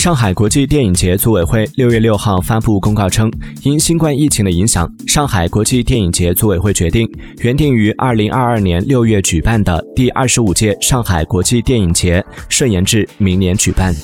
上海国际电影节组委会六月六号发布公告称因新冠疫情的影响上海国际电影节组委会决定原定于二零二二年六月举办的第二十五届上海国际电影节顺延至明年举办。